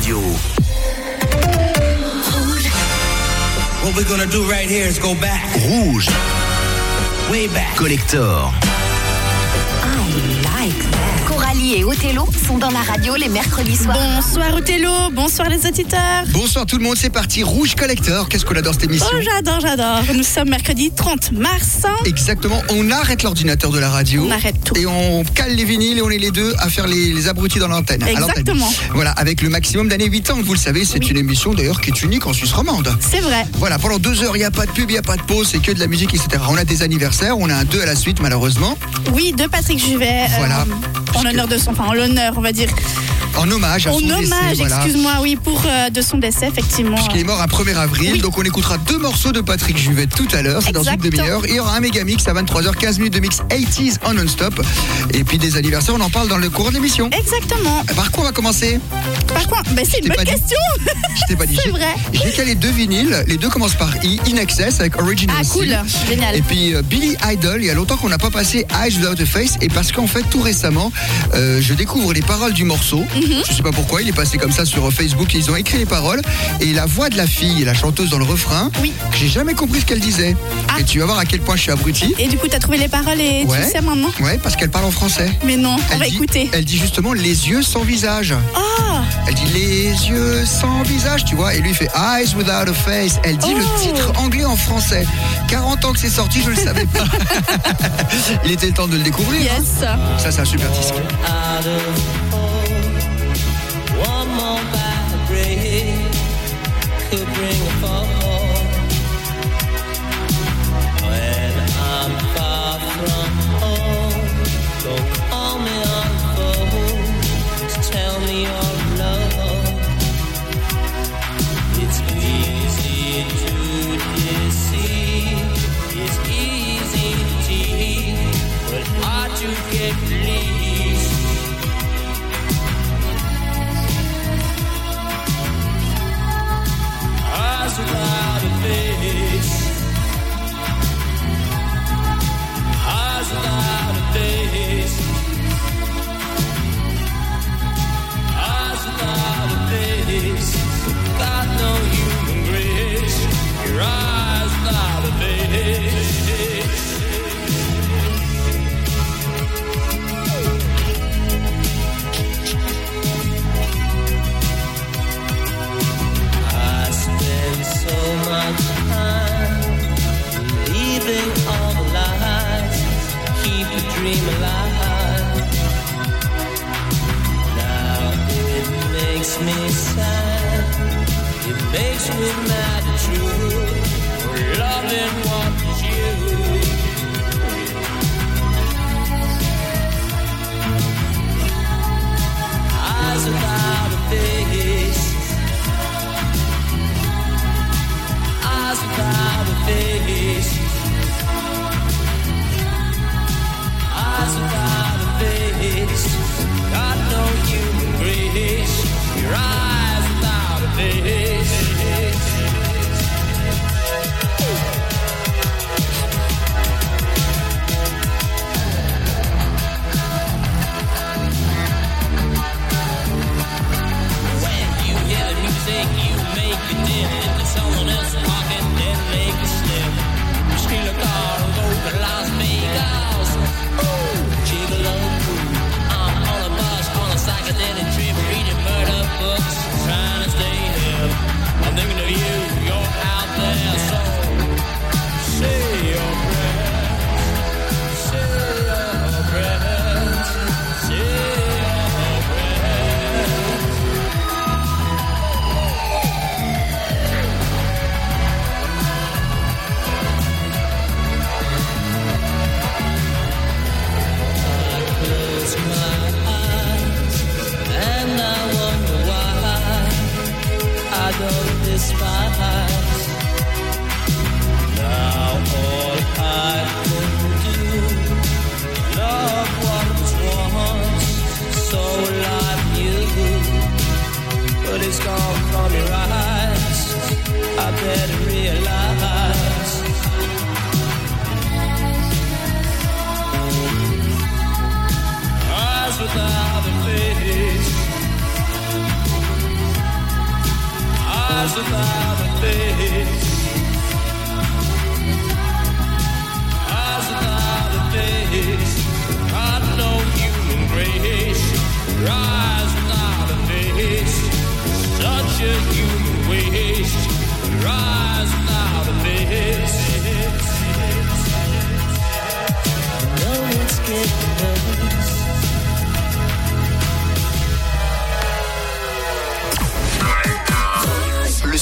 Radio. What we're gonna do right here is go back, Rouge. way back. Collector. Et Othello sont dans la radio les mercredis soirs. Bonsoir Othello, bonsoir les auditeurs. Bonsoir tout le monde, c'est parti. Rouge Collector, qu'est-ce qu'on adore cette émission Oh j'adore, j'adore. Nous sommes mercredi 30 mars. Exactement, on arrête l'ordinateur de la radio. On arrête tout. Et on cale les vinyles et on est les deux à faire les, les abrutis dans l'antenne. Exactement. Voilà, avec le maximum d'années 8 ans, vous le savez, c'est une émission d'ailleurs qui est unique en Suisse romande. C'est vrai. Voilà, pendant deux heures, il n'y a pas de pub, il n'y a pas de pause, c'est que de la musique, etc. On a des anniversaires, on a un deux à la suite, malheureusement. Oui, de Patrick Juvet. euh, Voilà. En l'honneur de son, enfin en l'honneur, on va dire. En hommage à En son décès, hommage, voilà. excuse-moi, oui, pour euh, de son décès, effectivement. Puisqu'il est mort un 1er avril, Oui. donc on écoutera deux morceaux de Patrick Juvet tout à l'heure, c'est dans une demi-heure. Et il y aura un méga mix à 23h, 15 minutes de mix 80s en non-stop. Et puis des anniversaires, on en parle dans le cours de l'émission. Exactement. Par quoi on va commencer? Par contre, ben, c'est une bonne question. Je t'ai pas dit. C'est vrai. J'ai calé deux vinyles, les deux commencent par I, In Excess avec Original Ah, cool. Génial. Et puis euh, Billy Idol, il y a longtemps qu'on n'a pas passé Eyes Without a Face et parce qu'en fait tout récemment euh, je découvre les paroles du morceau. Mhm. Je sais pas pourquoi, il est passé comme ça sur Facebook, ils ont écrit les paroles et la voix de la fille, la chanteuse dans le refrain, Oui. j'ai jamais compris ce qu'elle disait. Ah. Et tu vas voir à quel point je suis abruti. Et du coup, t'as trouvé les paroles et Ouais. tu sais maintenant Ouais, parce qu'elle parle en français. Mais non, on Elle va dit, écouter. elle dit justement les yeux sans visage. Ah, Elle dit les yeux sans visage, tu vois. Et lui il fait Eyes without a face. Elle dit Oh. le titre anglais en français. 40 ans que c'est sorti, je le savais pas. il était temps de le découvrir. hein. yes. Ça, c'est un super disque. Out of home, one more bad break could bring a fall.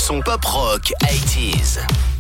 Son pop rock 80s.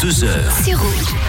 22h. C'est rouge.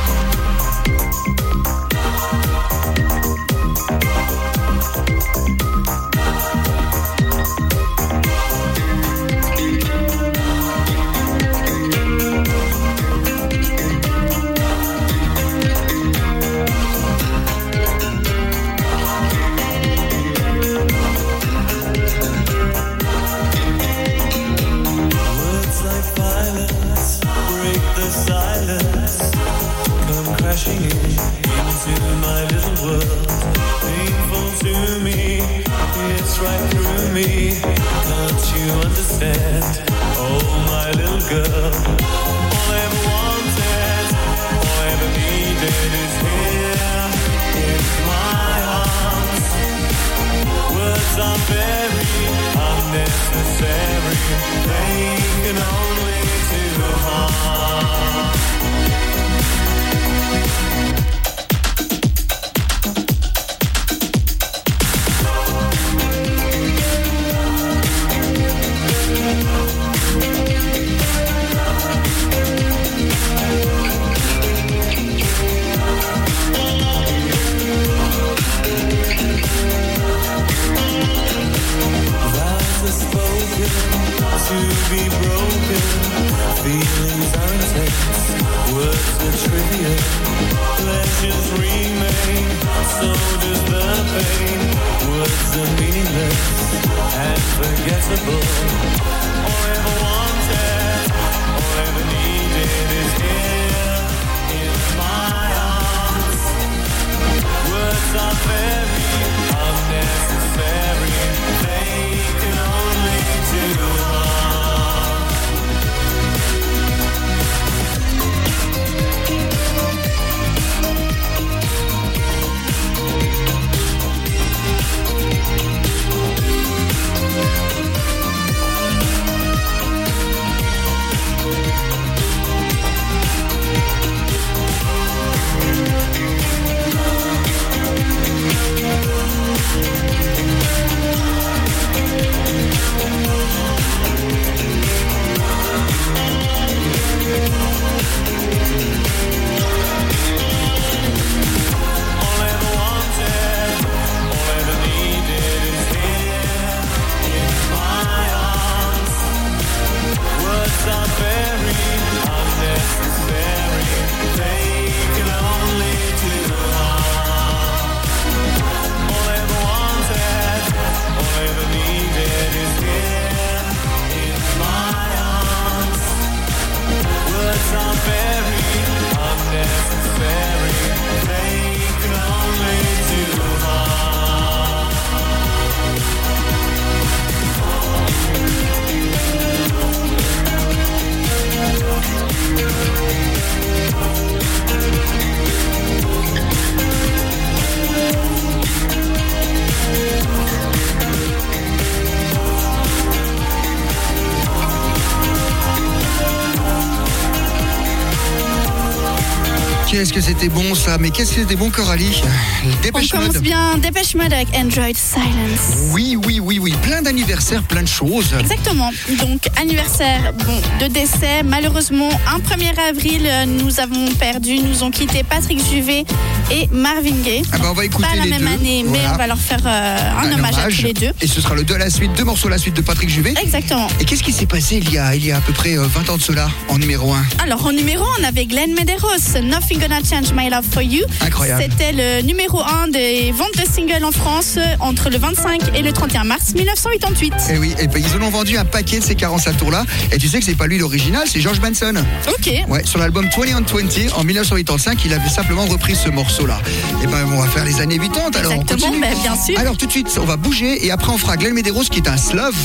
Qu'est-ce que c'était bon ça Mais qu'est-ce que c'était bon Coralie On Dépêche commence Mode. bien Dépêche Mode avec Android Silence. Oui, oui, oui, oui. Plein d'anniversaires, plein de choses. Exactement. Donc, anniversaire bon, de décès. Malheureusement, un 1er avril, euh, nous avons perdu, nous ont quitté Patrick Juvet et Marvin Gaye. Ah bah, on va écouter Pas la les même deux. année, mais Voilà. on va leur faire euh, un, hommage, à tous les deux. Et ce sera le 2 à la suite, deux morceaux à la suite de Patrick Juvet. Exactement. Et qu'est-ce qui s'est passé il y, a, il y a à peu près euh, 20 ans de cela en numéro 1 Alors, en numéro 1, on avait Glenn Medeiros, Nothing Gonna Change My Love for You. Incroyable. C'était le numéro 1 des ventes de singles en France euh, entre le 25 et le 31 mars 1988. Et oui, et ben, ils en ont vendu un paquet de ces 45 tours-là. Et tu sais que c'est pas lui l'original, c'est George Benson. Ok. Ouais, sur l'album 20 on 20 en 1985, il avait simplement repris ce morceau-là. Et ben, on va faire les années 80 alors. on Exactement, continue. ben, bien sûr. Alors tout de suite, on va bouger et après on fera Glenn Medeiros qui est un slove.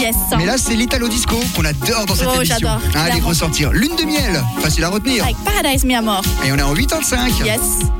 Yes. Mais là, c'est l'Italo Disco qu'on adore dans cette Oh, émission. j'adore, Allez, ressortir. Lune de miel, facile à retenir. Avec Paradise Mi Amor. Et on est en 85. Yes.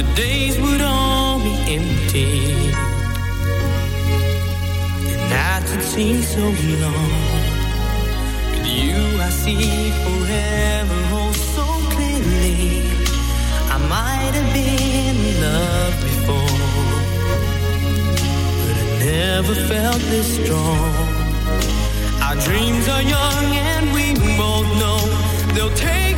the days would all be empty. The nights would seem so long. With you, I see forever oh so clearly. I might have been in love before, but I never felt this strong. Our dreams are young, and we both know they'll take.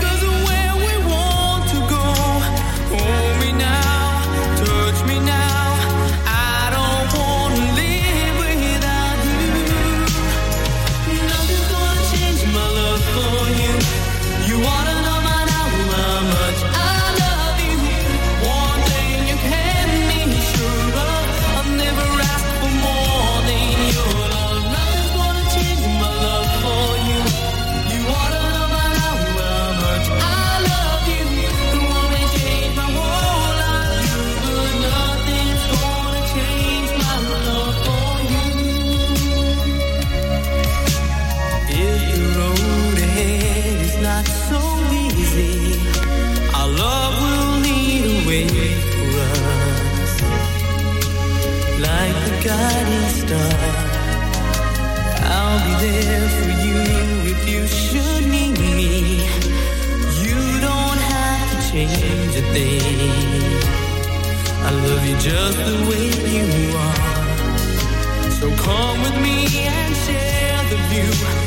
today. I love you just the way you are. So come with me and share the view.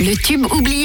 Le tube oublié.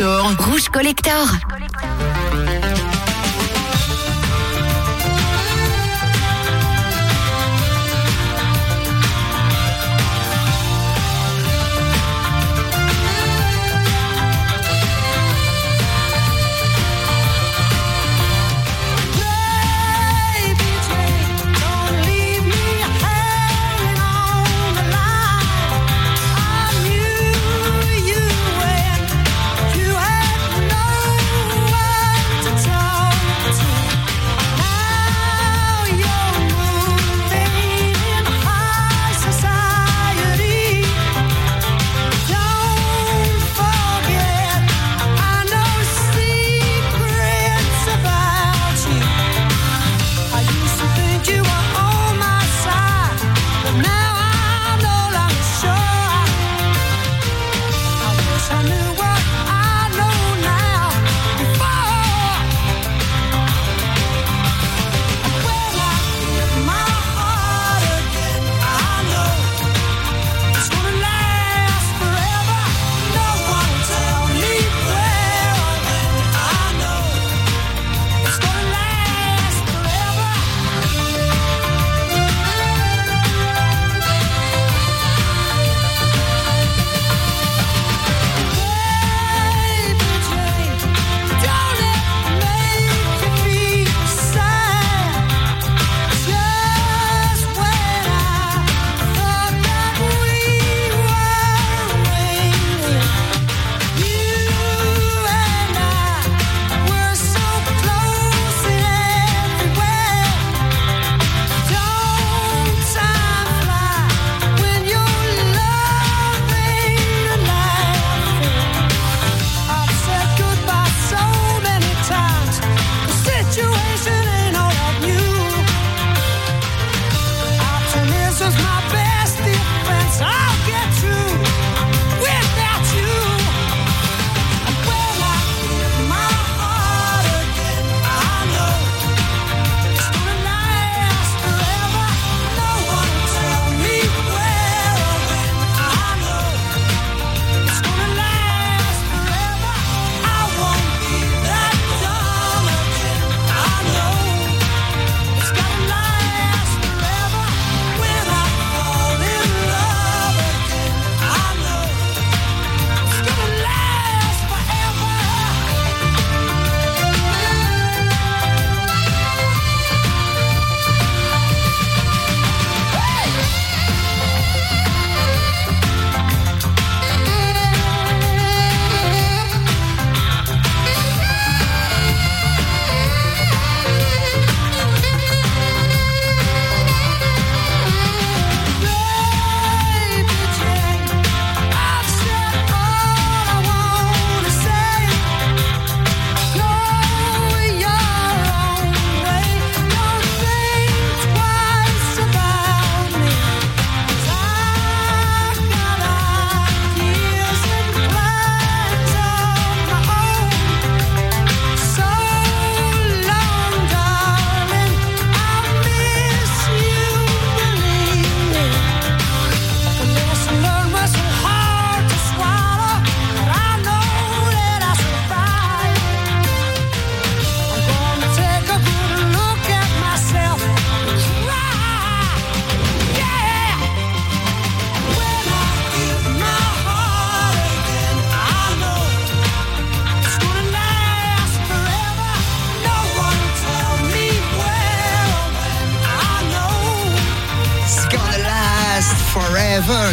Rouge Collector.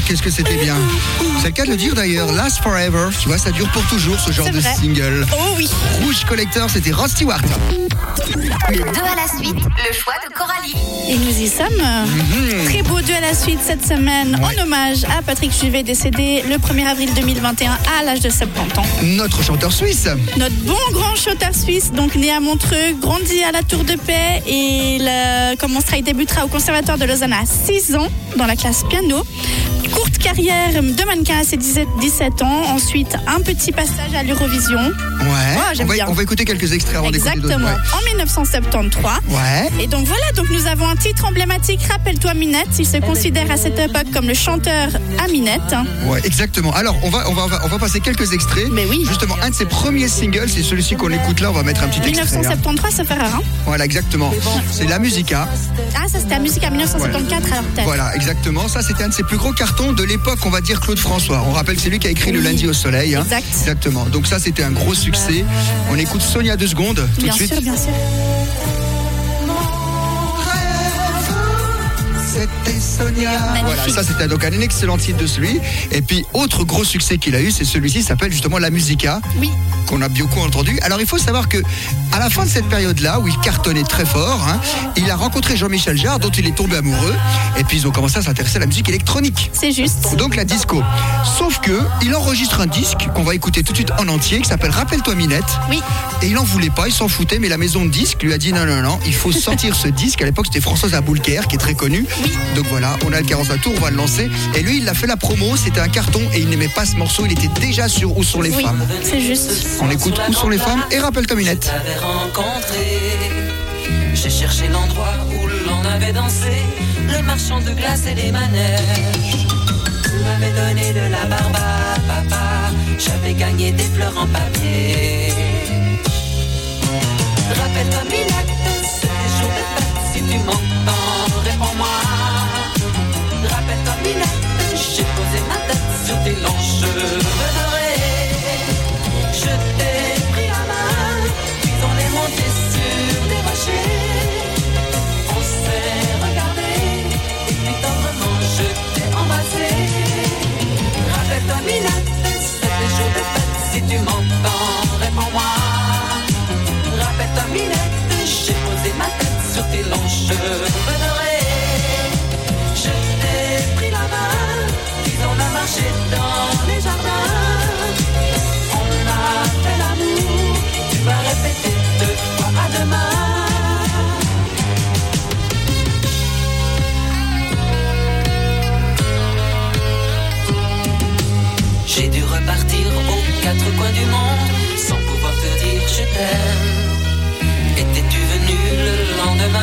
qu'est-ce que c'était bien. C'est le cas de le dire d'ailleurs, Last Forever, tu vois, ça dure pour toujours ce genre de single. Oh oui. Rouge Collector, c'était Rod Stewart. Le 2 à la suite, le choix de Coralie. Et nous y sommes. Mm-hmm. Très beau 2 à la suite cette semaine, en hommage à Patrick Juvet, décédé le 1er avril 2021 à l'âge de 70 ans. Notre chanteur suisse. Notre bon grand chanteur suisse, donc né à Montreux, grandi à la Tour de Paix et il commencera, il débutera au Conservatoire de Lausanne à 6 ans dans la classe piano carrière de mannequin à ses 17 17 ans. Ensuite, un petit passage à l'Eurovision. Ouais. j'aime on, va, bien. on va écouter quelques extraits avant. Exactement. En 1973. Ouais. Et donc voilà, donc nous avons un titre emblématique, Rappelle-toi Minette. Il se considère à cette époque comme le chanteur à Minette. Ouais, exactement. Alors, on va, on va, on va, passer quelques extraits. Mais oui. Justement, un de ses premiers singles, c'est celui-ci qu'on écoute là. On va mettre un petit extrait. hein. 1973, ça fait rare. Hein Voilà, exactement. C'est la Musica. ah, ça c'était la musique à 1974 alors peut-être. Voilà, exactement. Ça, c'était un de ses plus gros cartons de l'époque, on va dire Claude François. On rappelle que c'est lui qui a écrit Le lundi au soleil. hein. Exact. Exactement. Donc ça, c'était un gros succès. On écoute Sonia deux secondes tout Bien de suite. sûr, bien sûr. C'était Sonia. Voilà, ça c'était donc un excellent titre de celui. Et puis autre gros succès qu'il a eu, c'est celui-ci, s'appelle justement La Musica, Oui. Qu'on a beaucoup entendu. Alors il faut savoir que à la fin de cette période-là, où il cartonnait très fort, hein, il a rencontré Jean-Michel Jarre, dont il est tombé amoureux. Et puis ils ont commencé à s'intéresser à la musique électronique. C'est juste. Donc la disco. Sauf que il enregistre un disque qu'on va écouter tout de suite en entier, qui s'appelle Rappelle-toi Minette. Oui. Et il en voulait pas, il s'en foutait, mais la maison de disques lui a dit non, non, non, il faut sortir ce disque. À l'époque, c'était Françoise Aboulker, qui est très connue. Donc voilà, on a le 45 tours, on va le lancer. Et lui, il a fait la promo, c'était un carton et il n'aimait pas ce morceau, il était déjà sur Où sont les Oui, femmes. c'est juste. On écoute Où sont les femmes et Rappelle-toi Minette. t'avais rencontré. J'ai cherché l'endroit où l'on avait dansé, le marchand de glace et les manèges. Tu m'avais donné de la barbe à papa, j'avais gagné des fleurs en papier. Rappelle-toi, Minette, c'était jour de fête, si tu m'entends, réponds-moi.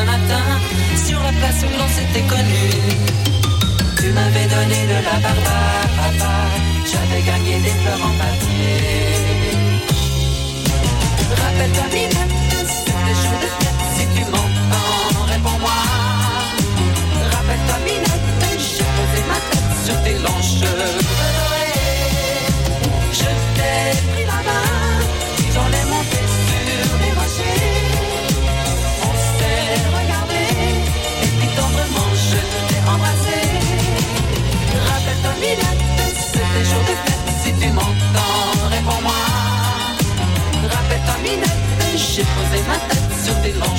Matin sur la place où l'on s'était connu Tu m'avais donné de la barbe à papa, j'avais gagné des fleurs en papier. Rappelle-toi, j'ai posé ma tête sur tes longs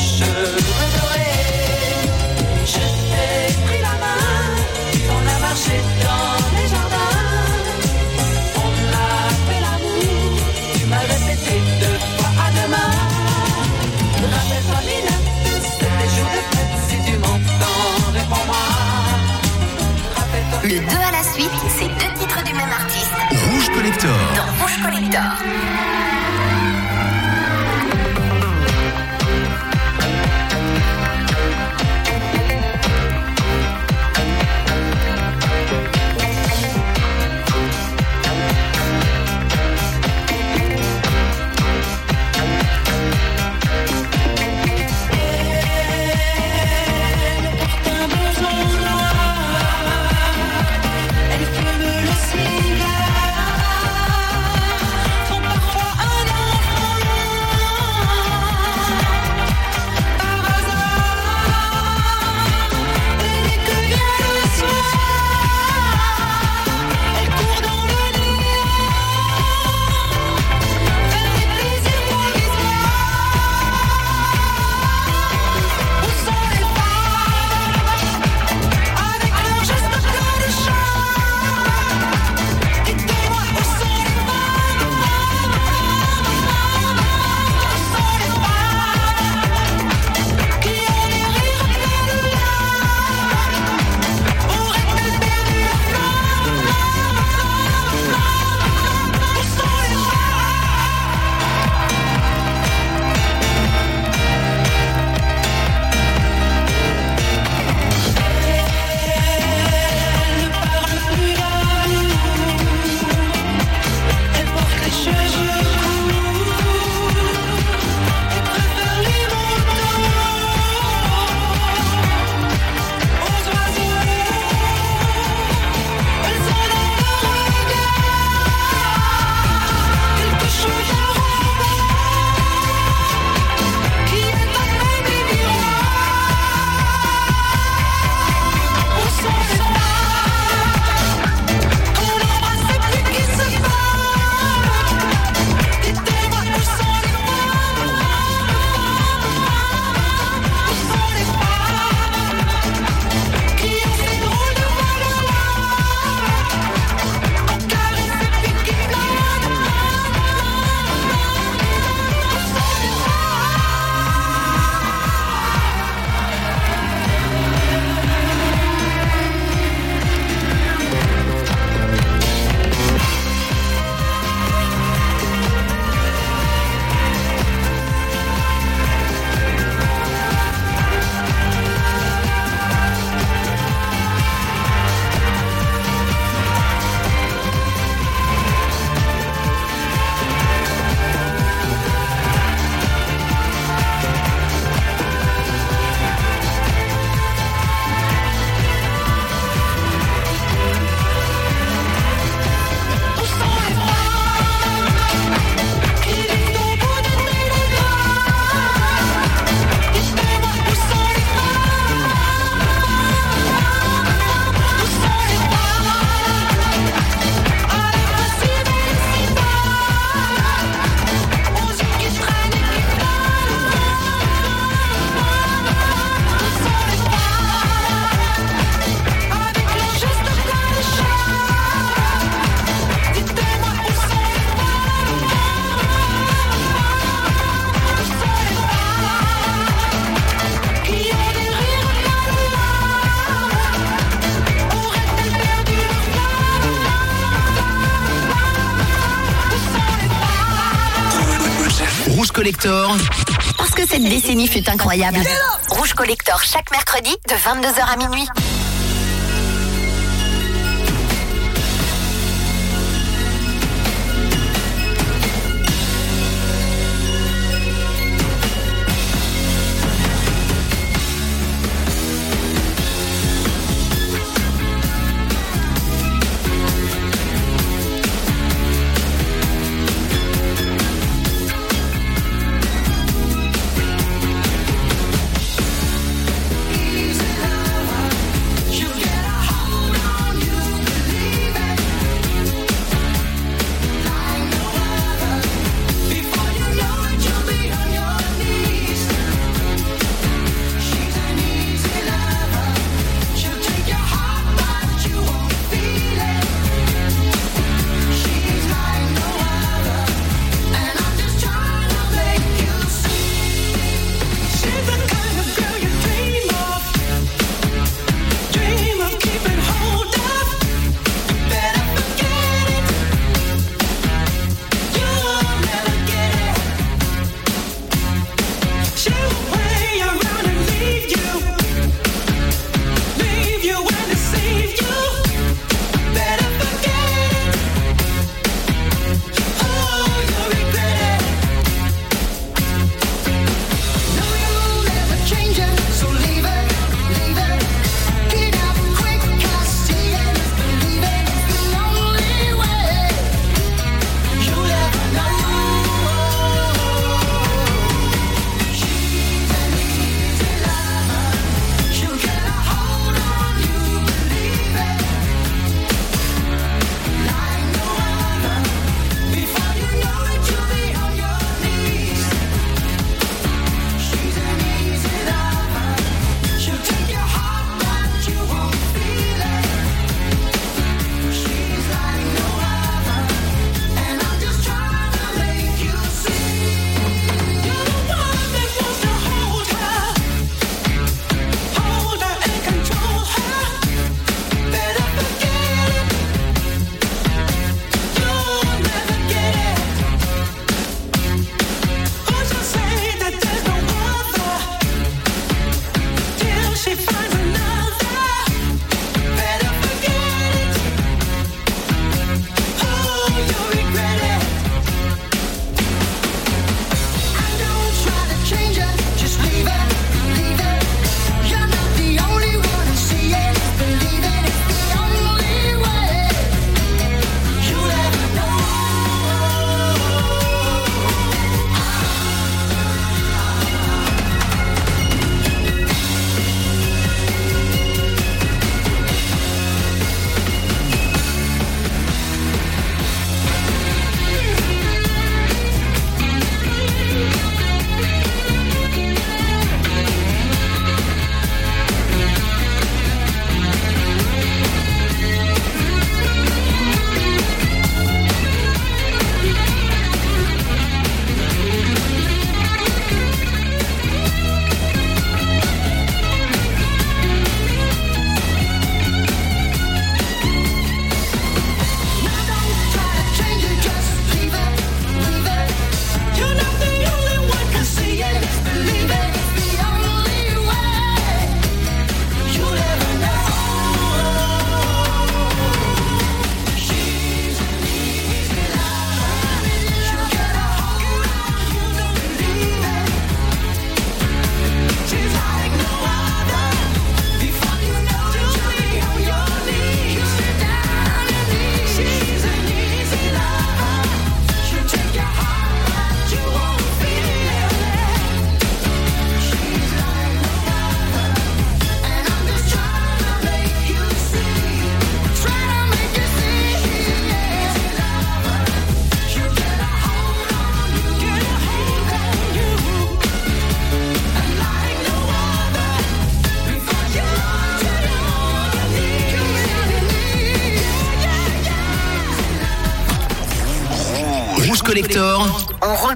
Collector, Parce que cette décennie fut incroyable. Rouge Collector chaque mercredi de 22h à minuit.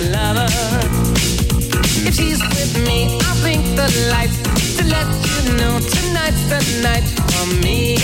lover. If she's with me, I'll blink the lights to let you know tonight's the night for me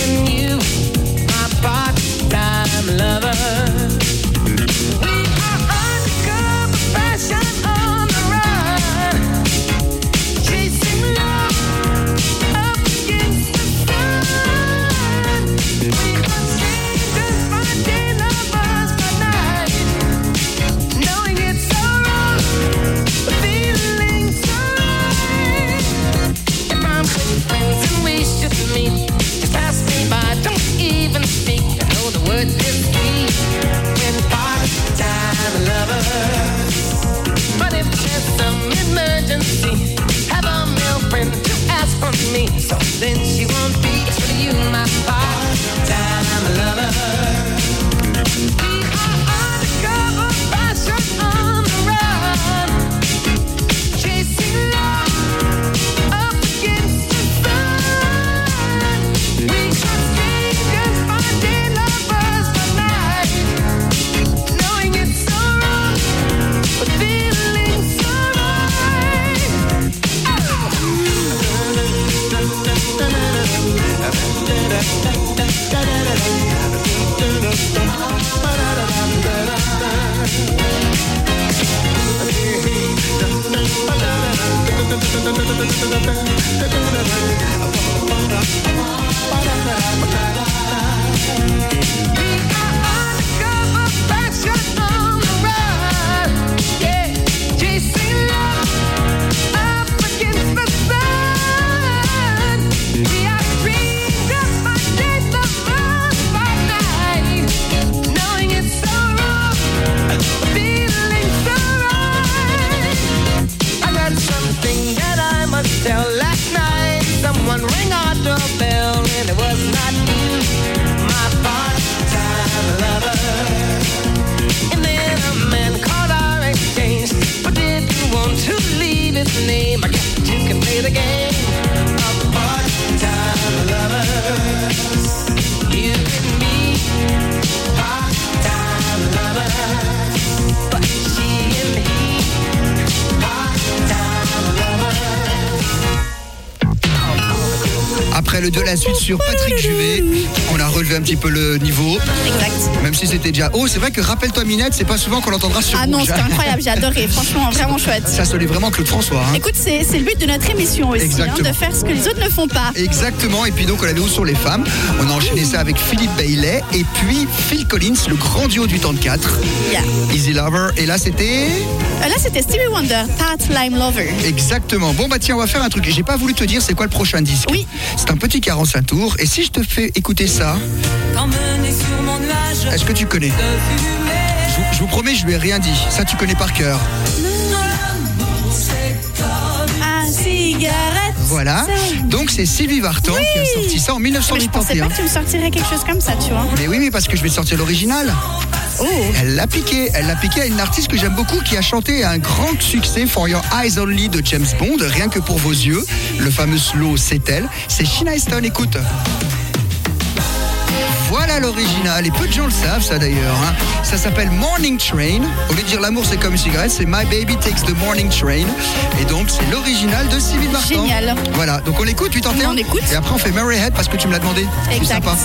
Après le 2 la suite sur Patrick Juvet, relevé un petit peu le niveau. Exact. Même si c'était déjà haut, c'est vrai que rappelle-toi Minette, c'est pas souvent qu'on l'entendra sur Ah non, c'était incroyable, j'ai adoré. Franchement, vraiment chouette. Ça sonnait vraiment Claude François. hein. Écoute, c'est le but de notre émission aussi, hein, de faire ce que les autres ne font pas. Exactement, et puis donc on avait où sur les femmes On a enchaîné ça avec Philippe Bailey et puis Phil Collins, le grand duo du temps de 4. Yeah. Easy Lover, et là c'était Euh, Là, c'était Stevie Wonder, Part-Time Lover. Exactement. Bon bah tiens, on va faire un truc. J'ai pas voulu te dire c'est quoi le prochain disque? Oui. C'est un petit 45 tours, et si je te fais écouter ça, Est-ce que tu connais je vous, je vous promets, je lui ai rien dit. Ça tu connais par cœur. Voilà. Donc c'est Sylvie Vartan qui a sorti ça en Mais je pensais 1931. pas que tu me sortirais quelque chose comme ça, tu vois. Mais oui, mais parce que je vais sortir l'original. Oh. Elle l'a piqué. Elle l'a piqué à une artiste que j'aime beaucoup qui a chanté un grand succès For Your Eyes Only de James Bond, rien que pour vos yeux. Le fameux slow, c'est elle. C'est Sheena Easton, écoute. Voilà l'original, et peu de gens le savent ça d'ailleurs. hein. Ça s'appelle Morning Train. Au lieu de dire l'amour c'est comme une cigarette, c'est My Baby Takes the Morning Train. Et donc c'est l'original de Sylvie Vartan. Génial. Voilà, donc on l'écoute, 81 On écoute. Et après on fait Mary Head parce que tu me l'as demandé. Exact. sympa.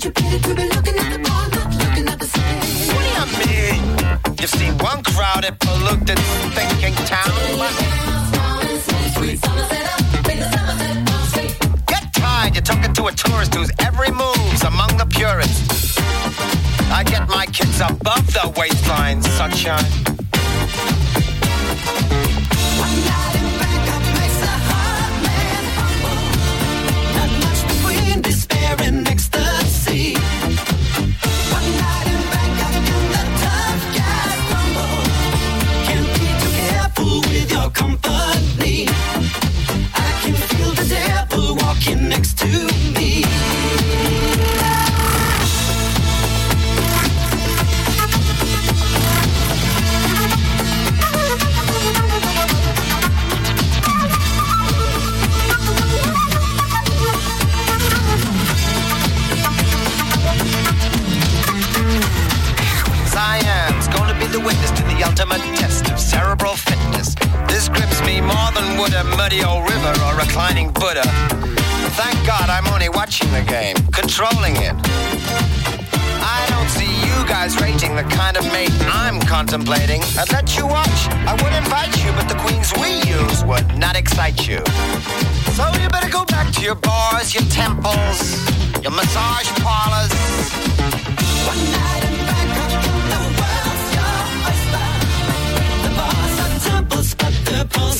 It's such a pity to be looking at the bar, not looking at the city. What do you mean? You've seen one crowded, polluted, thinking town. Get tired, you're talking to a tourist whose every move's among the purists. I get my kids above the waistline, sunshine. Ultimate test of cerebral fitness. This grips me more than would a muddy old river or a reclining Buddha. Thank God I'm only watching the game, controlling it. I don't see you guys rating the kind of mate I'm contemplating. I'd let you watch, I would invite you, but the queens we use would not excite you. So you better go back to your bars, your temples, your massage parlors. One night but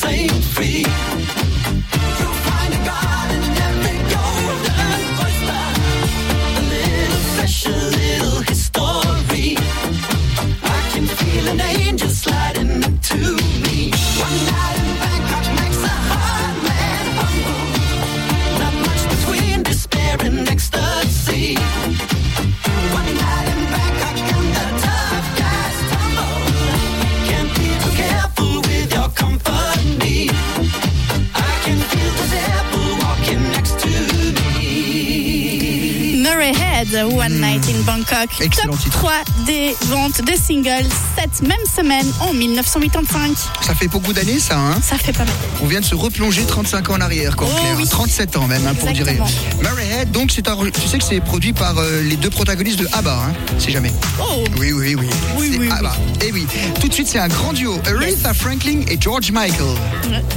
One Night in Bangkok. Excellent Top titre. 3 des ventes de singles cette même semaine en 1985. Ça fait beaucoup d'années, ça, hein Ça fait pas mal. On vient de se replonger 35 ans en arrière, quoi, Oh Claire. oui. 37 ans même, hein, pour dire. Exactement. Murray Head, donc, c'est un, tu sais que c'est produit par euh, les deux protagonistes de ABBA, hein, si jamais. Oh Oui, oui, oui. Oui, C'est oui, ABBA. Et oui. Tout de suite, c'est un grand duo. Aretha Franklin et George Michael.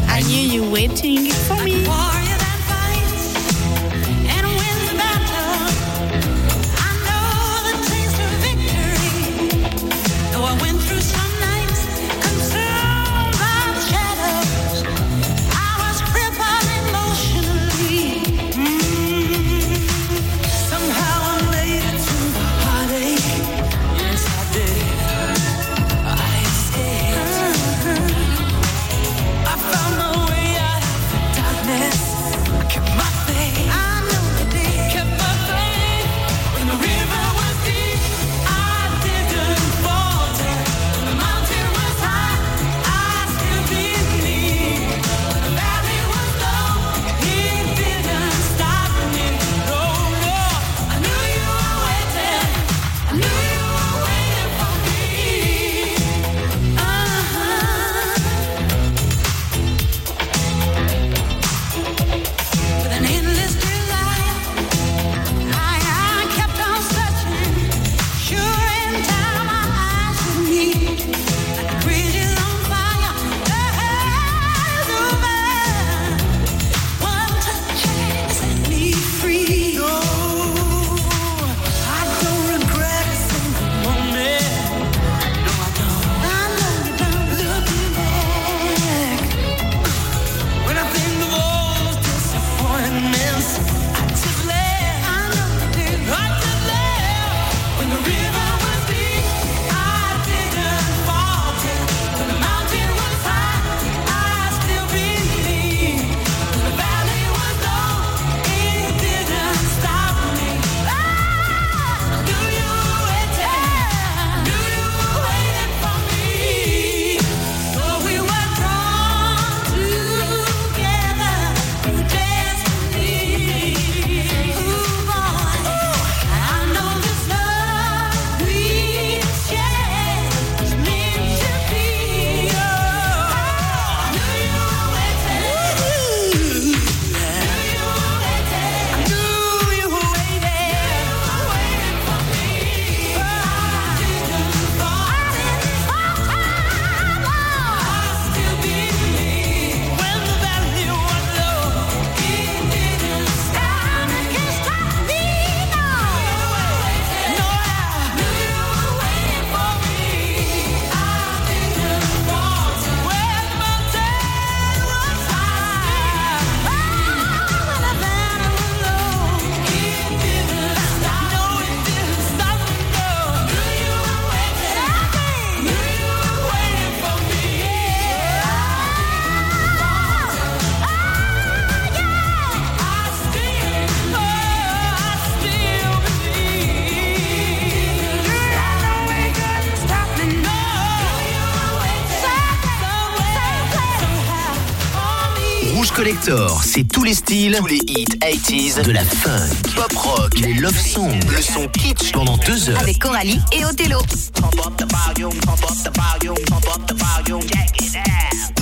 I knew you waiting for me. C'est tous les styles, tous les hits 80s, de la funk, pop rock, les love songs, le son kitsch pendant deux heures. Avec Coralie et Othello. Pump up the volume, pump up the volume, pump up the volume, check it out.